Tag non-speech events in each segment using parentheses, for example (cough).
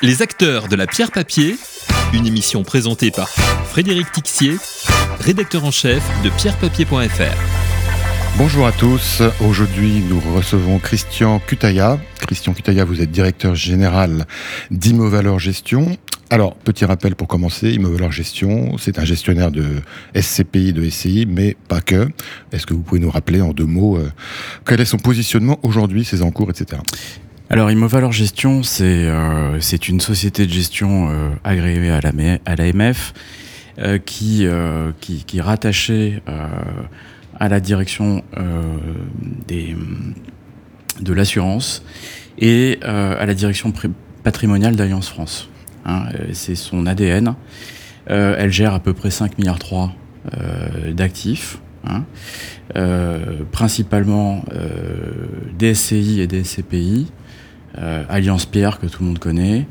Les acteurs de la pierre papier, une émission présentée par Frédéric Tixier, rédacteur en chef de pierrepapier.fr. Bonjour à tous. Aujourd'hui, nous recevons Christian Cutaya. Christian Cutaya, vous êtes directeur général d'Immovaleur Gestion. Alors, petit rappel pour commencer, Immovaleur Gestion, c'est un gestionnaire de SCPI, de SCI, mais pas que. Est-ce que vous pouvez nous rappeler en deux mots euh, quel est son positionnement aujourd'hui, ses encours, etc. Alors, Immovaleur Gestion, c'est euh, c'est une société de gestion euh, agréée à l'AMF la, euh, qui, est rattachée à la direction de l'assurance et à la direction patrimoniale d'Alliance France. Hein, c'est son ADN. Elle gère à peu près 5 milliards 3 d'actifs. Hein, principalement DSCI et DSCPI, Alliance Pierre que tout le monde connaît,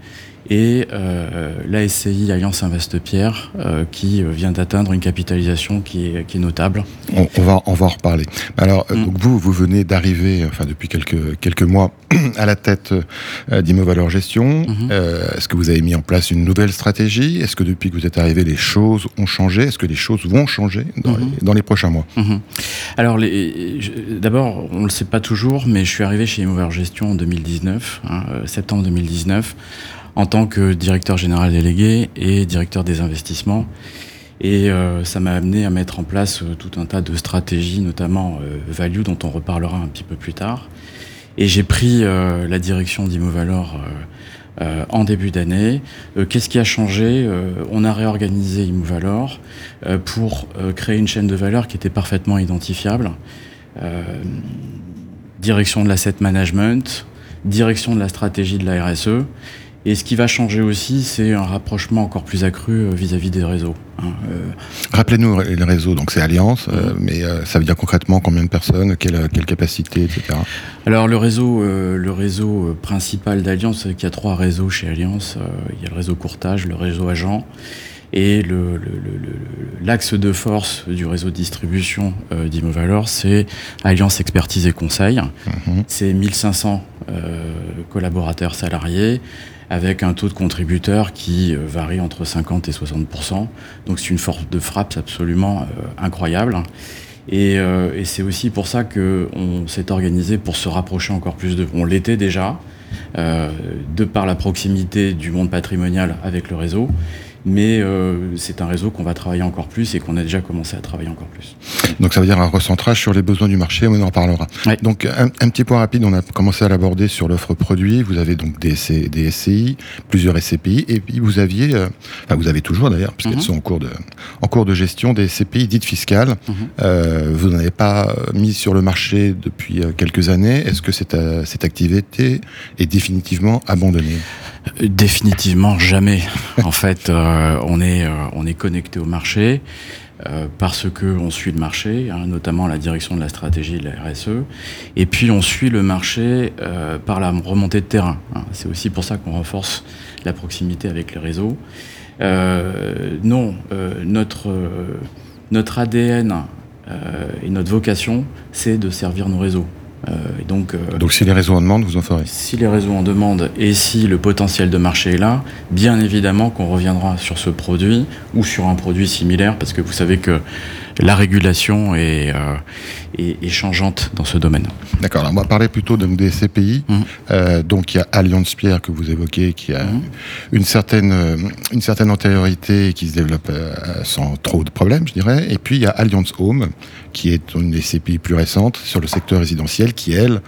et euh, la SCI Alliance Investe Pierre euh, qui vient d'atteindre une capitalisation qui est, qui est notable. On, on, va, on va en reparler. Alors, mm. donc vous, vous venez d'arriver, enfin depuis quelques, quelques mois, (clears throat) à la tête euh, d'Immovaleur Gestion. Mm -hmm. Est-ce que vous avez mis en place une nouvelle stratégie? Est-ce que depuis que vous êtes arrivé, les choses ont changé? Est-ce que les choses vont changer dans, mm -hmm. les, dans les prochains mois? Mm -hmm. Alors, d'abord, on ne le sait pas toujours, mais je suis arrivé chez Immovaleur Gestion en 2019, hein, septembre 2019 en tant que directeur général délégué et directeur des investissements. Et euh, ça m'a amené à mettre en place euh, tout un tas de stratégies, notamment euh, value, dont on reparlera un petit peu plus tard. Et j'ai pris la direction d'Immovalor en début d'année. Qu'est-ce qui a changé? On a réorganisé Immovalor pour créer une chaîne de valeur qui était parfaitement identifiable. direction de l'asset management, direction de la stratégie de la RSE et ce qui va changer aussi, c'est un rapprochement encore plus accru vis-à-vis -vis des réseaux. Hein. Euh... Rappelez-nous les réseaux, donc c'est Alliance, mmh. euh, mais euh, ça veut dire concrètement combien de personnes, quelle, quelle capacité, etc. Alors le réseau, euh, le réseau principal d'Alliance, c'est qu'il y a trois réseaux chez Alliance. il y a le réseau courtage, le réseau agent et l'axe de force du réseau de distribution euh, d'Immovalor, c'est Alliance Expertise et Conseil. Mmh. C'est 1500 euh, collaborateurs salariés avec un taux de contributeurs qui euh, varie entre 50 et 60% Donc c'est une force de frappe absolument euh, incroyable. Et, euh, et c'est aussi pour ça qu'on s'est organisé pour se rapprocher encore plus de... On l'était déjà, de par la proximité du monde patrimonial avec le réseau mais euh, c'est un réseau qu'on va travailler encore plus et qu'on a déjà commencé à travailler encore plus. Donc ça veut dire un recentrage sur les besoins du marché, on en parlera. Ouais. Donc un, un, petit point rapide, on a commencé à l'aborder sur l'offre produit, vous avez donc des, SC, des SCI, plusieurs SCPI, et puis vous aviez, euh, enfin vous avez toujours d'ailleurs, puisqu'elles mm -hmm. sont en cours, de, en cours de gestion, des SCPI dites fiscales. Mm -hmm. euh, vous n'en avez pas mis sur le marché depuis euh, quelques années. Est-ce que cette, euh, cette activité est définitivement abandonnée? Définitivement jamais. en (laughs) fait, euh, on est euh, on est connecté au marché euh, parce que on suit le marché, hein, notamment la direction de la stratégie de la RSE, et puis on suit le marché euh, par la remontée de terrain. Hein. C'est aussi pour ça qu'on renforce la proximité avec les réseaux. Euh, non, euh, notre ADN et notre vocation, c'est de servir nos réseaux. Euh, et donc, euh, donc si les réseaux en demandent, vous en ferez. Si les réseaux en demandent et si le potentiel de marché est là, bien évidemment qu'on reviendra sur ce produit ou sur un produit similaire parce que vous savez que la régulation est, euh, est, est changeante dans ce domaine. D'accord, on va parler plutôt donc, des CPI. Mmh. Euh, donc il y a Alliance Pierre que vous évoquez qui a mmh. une, certaine, une certaine antériorité qui se développe euh, sans trop de problèmes, je dirais. Et puis il y a Alliance Home qui est une des CPI plus récentes sur le secteur résidentiel qui, elle, euh,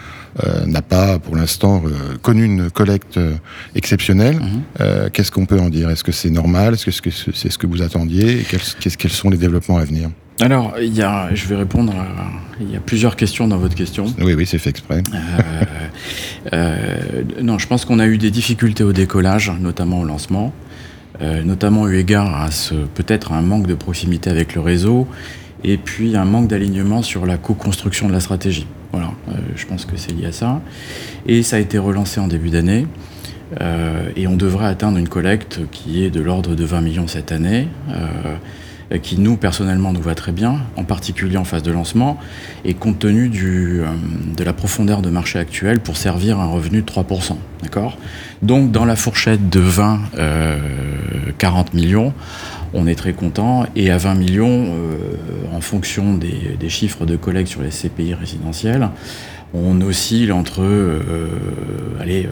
n'a pas pour l'instant euh, connu une collecte euh, exceptionnelle. Mmh. Qu'est-ce qu'on peut en dire? Est-ce que c'est normal? Est-ce que c'est -ce, que vous attendiez? Quels, quels sont les développements à venir? Alors, il y a, je vais répondre. À, il y a plusieurs questions dans votre question. Oui, oui, c'est fait exprès. Euh, euh, non, je pense qu'on a eu des difficultés au décollage, notamment au lancement, euh, notamment eu égard à ce peut-être un manque de proximité avec le réseau, et puis un manque d'alignement sur la co-construction de la stratégie. Voilà, euh, je pense que c'est lié à ça. Et ça a été relancé en début d'année. Euh, et on devrait atteindre une collecte qui est de l'ordre de 20 millions cette année. Euh, qui nous, personnellement, nous va très bien, en particulier en phase de lancement, et compte tenu du, de la profondeur de marché actuelle pour servir un revenu de 3%. D'accord? Donc, dans la fourchette de 20, 40 millions, on est très content. Et à 20 millions, en fonction des, des, chiffres de collègues sur les CPI résidentiels, on oscille entre allez,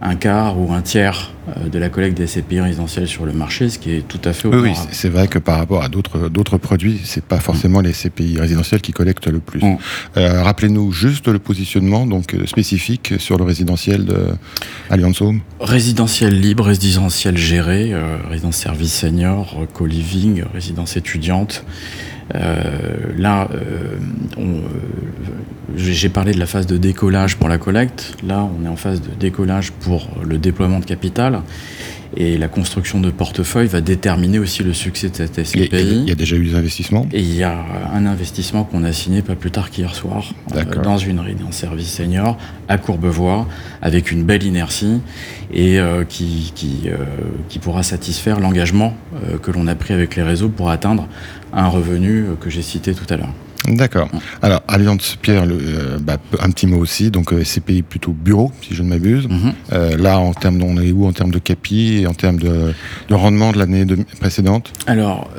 un quart ou un tiers euh, de la collecte des CPI résidentiels sur le marché, ce qui est tout à fait Oui, c'est vrai que par rapport à d'autres produits, c'est pas forcément les CPI résidentiels qui collectent le plus. Mm. Euh, rappelez-nous juste le positionnement donc euh, spécifique sur le résidentiel de Allianz Home. Résidentiel libre, résidentiel géré, résidence service senior, co-living, résidence étudiante. Là, on, j'ai parlé de la phase de décollage pour la collecte. Là, on est en phase de décollage pour le déploiement de capital. Et la construction de portefeuille va déterminer aussi le succès de cette SCPI. Il y a déjà eu des investissements? Et il y a un investissement qu'on a signé pas plus tard qu'hier soir euh, dans une résidence service senior à Courbevoie avec une belle inertie et euh, qui, qui, euh, qui, pourra satisfaire l'engagement que l'on a pris avec les réseaux pour atteindre un revenu que j'ai cité tout à l'heure. D'accord. Alors, Alliance Pierre, euh, bah, un petit mot aussi. Donc, euh, CPI plutôt bureau, si je ne m'abuse. Mhm. Euh, là, en termes, on est où en termes de capi et en termes de, rendement de l'année précédente? Alors,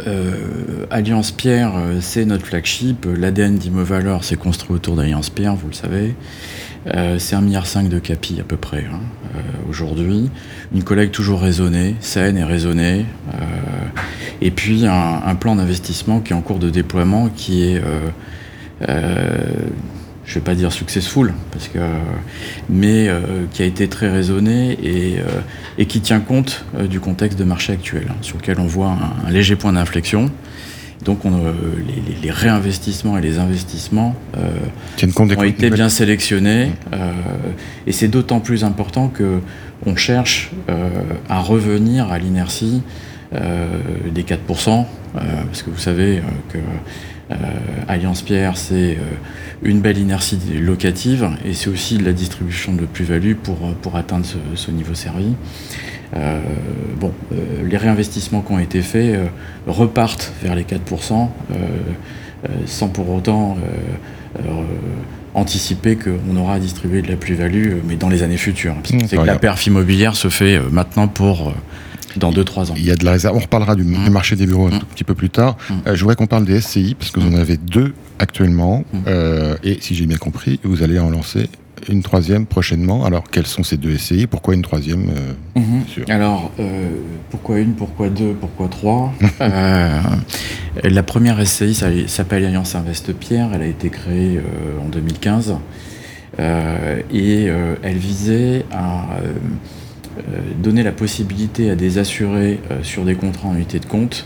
Alliance Pierre, c'est notre flagship. L'ADN d'Immovalor s'est construit autour d'Alliance Pierre, vous le savez. C'est un milliard de capi à peu près hein, aujourd'hui. Une collecte toujours raisonnée, saine et raisonnée. Et puis un, plan d'investissement qui est en cours de déploiement, qui est, euh, euh, je ne vais pas dire successful, parce que, mais euh, qui a été très raisonné et, et qui tient compte du contexte de marché actuel, hein, sur lequel on voit un, léger point d'inflexion. Donc on, les, les, réinvestissements et les investissements ont été bien sélectionnés et c'est d'autant plus important que on cherche à revenir à l'inertie euh, des 4%, euh, parce que vous savez euh, que Alliance Pierre, c'est une belle inertie locative et c'est aussi de la distribution de plus-value pour, pour atteindre ce, niveau servi. Bon, les réinvestissements qui ont été faits repartent vers les 4%, sans pour autant anticiper qu'on aura à distribuer de la plus-value, mais dans les années futures. Mmh, c'est que la perf immobilière se fait maintenant pour dans 2-3 ans. Il y a de la réserve. On reparlera du, mmh. marché des bureaux un mmh. tout petit peu plus tard. Mmh. Euh, je voudrais qu'on parle des SCI, parce que vous en avez deux actuellement. Euh, et si j'ai bien compris, vous allez en lancer une troisième prochainement. Alors, quels sont ces deux SCI Pourquoi une troisième euh, Alors, pourquoi une Pourquoi deux Pourquoi trois? (laughs) La première SCI s'appelle Alliance Invest Pierre. Elle a été créée en 2015. et elle visait à euh, donner la possibilité à des assurés euh, sur des contrats en unité de compte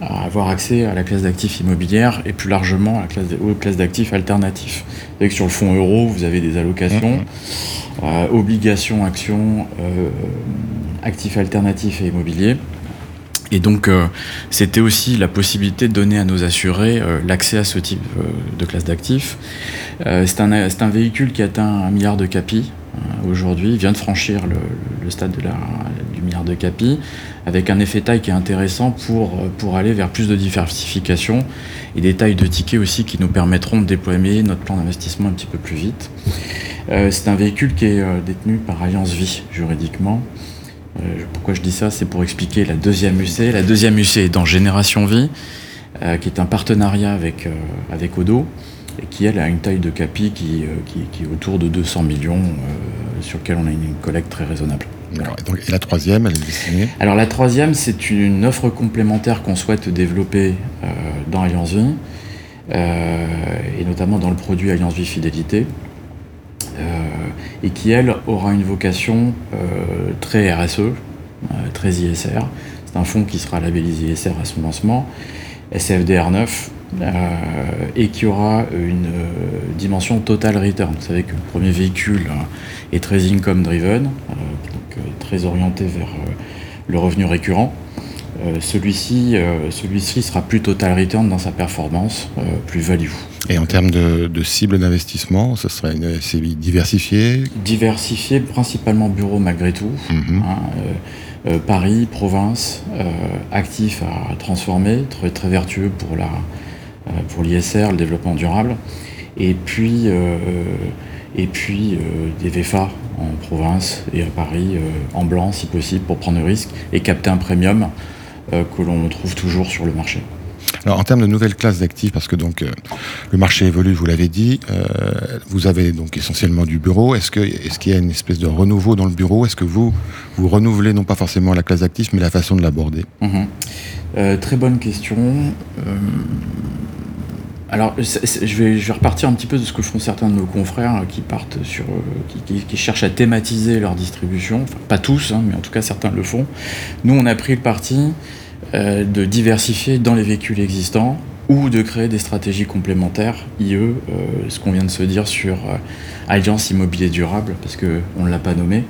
à avoir accès à la classe d'actifs immobilières et plus largement à la classe, aux classes d'actifs alternatifs. Avec sur le fonds euro, vous avez des allocations, mmh. euh, obligations, actions, actifs alternatifs et immobiliers. Et donc, c'était aussi la possibilité de donner à nos assurés l'accès à ce type de classe d'actifs. c'est un, un, véhicule qui atteint un milliard de capis euh, aujourd'hui, vient de franchir le, stade de la, du milliard de capi, avec un effet taille qui est intéressant pour, pour aller vers plus de diversification et des tailles de tickets aussi qui nous permettront de déployer notre plan d'investissement un petit peu plus vite. Euh, c'est un véhicule qui est euh, détenu par Alliance Vie juridiquement. pourquoi je dis ça? C'est pour expliquer la deuxième UC. La deuxième UC est dans Génération Vie, qui est un partenariat avec, avec Odo et qui elle a une taille de capi qui, euh, qui, est autour de 200 millions, euh, sur lequel on a une, collecte très raisonnable. Et, la troisième, elle est destinée Alors la troisième, c'est une offre complémentaire qu'on souhaite développer euh, dans Alliance Vie, et notamment dans le produit Alliance Vie Fidélité, et qui, elle, aura une vocation très RSE, très ISR. C'est un fonds qui sera labellisé ISR à son lancement, SFDR 9, euh, et qui aura une euh, dimension total return. Vous savez que le premier véhicule est très income driven, euh, très orienté vers le revenu récurrent. celui-ci, celui-ci sera plus total return dans sa performance, plus value. Et en termes de, de cible d'investissement, ce serait une SCI diversifiée? Diversifiée, principalement bureau malgré tout. Mhm. Hein, euh, euh, Paris, province, euh, actif à transformer, très, très vertueux pour la euh, pour l'ISR, le développement durable. Et puis, euh, et puis euh, des VFA en province et à Paris, euh, en blanc si possible, pour prendre le risque et capter un premium euh, que l'on trouve toujours sur le marché. Alors en termes de nouvelles classes d'actifs, parce que donc euh, le marché évolue, vous l'avez dit, euh, vous avez donc essentiellement du bureau. Est-ce que est-ce qu'il y a une espèce de renouveau dans le bureau? Est-ce que vous vous renouvelez non pas forcément la classe d'actifs, mais la façon de l'aborder? Mhm. Euh, très bonne question. Alors, je vais, repartir un petit peu de ce que font certains de nos confrères euh, qui partent sur, euh, qui, cherchent à thématiser leur distribution. Pas tous, hein, mais en tout cas certains le font. Nous, on a pris le parti euh, de diversifier dans les véhicules existants ou de créer des stratégies complémentaires, IE, ce qu'on vient de se dire sur Alliance Immobilier Durable, parce qu'on ne l'a pas nommé.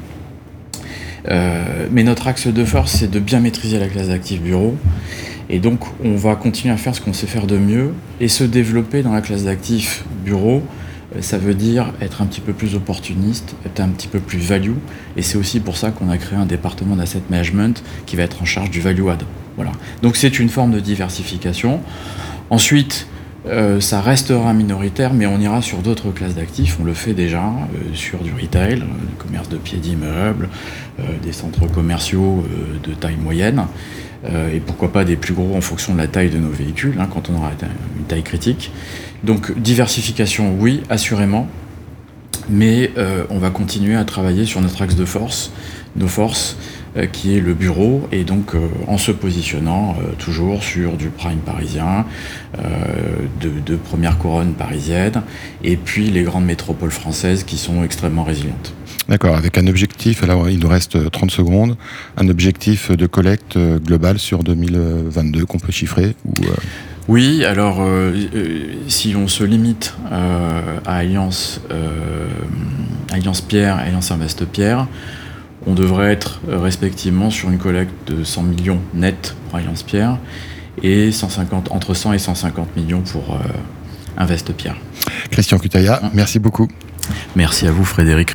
Mais notre axe de force, c'est de bien maîtriser la classe d'actifs bureau. Et donc, on va continuer à faire ce qu'on sait faire de mieux et se développer dans la classe d'actifs bureau. euh, Ça veut dire être un petit peu plus opportuniste, être un petit peu plus value. Et c'est aussi pour ça qu'on a créé un département d'asset management qui va être en charge du value add. Voilà. Donc, c'est une forme de diversification. Ensuite, euh, ça restera minoritaire, mais on ira sur d'autres classes d'actifs. On le fait déjà euh, sur du retail, euh, du commerce de pieds d'immeubles, euh, des centres commerciaux de taille moyenne, et pourquoi pas des plus gros en fonction de la taille de nos véhicules, hein, quand on aura une taille critique. Donc diversification, oui, assurément, mais euh, on va continuer à travailler sur notre axe de force, nos forces, euh, qui est le bureau, et donc euh, en se positionnant euh, toujours sur du prime parisien, euh, de, de première couronne parisienne, et puis les grandes métropoles françaises qui sont extrêmement résilientes. D'accord, avec un objectif, alors il nous reste 30 secondes, un objectif de collecte euh, globale sur 2022 qu'on peut chiffrer ou, euh, Oui, alors euh, euh, si on se limite euh, à Alliance, euh, Alliance Pierre et Alliance Invest Pierre, on devrait être euh, respectivement sur une collecte de 100 millions net pour Alliance Pierre et 150, entre 100 et 150 millions pour euh, Invest Pierre. Christian Cutaya, merci beaucoup. Merci à vous Frédéric.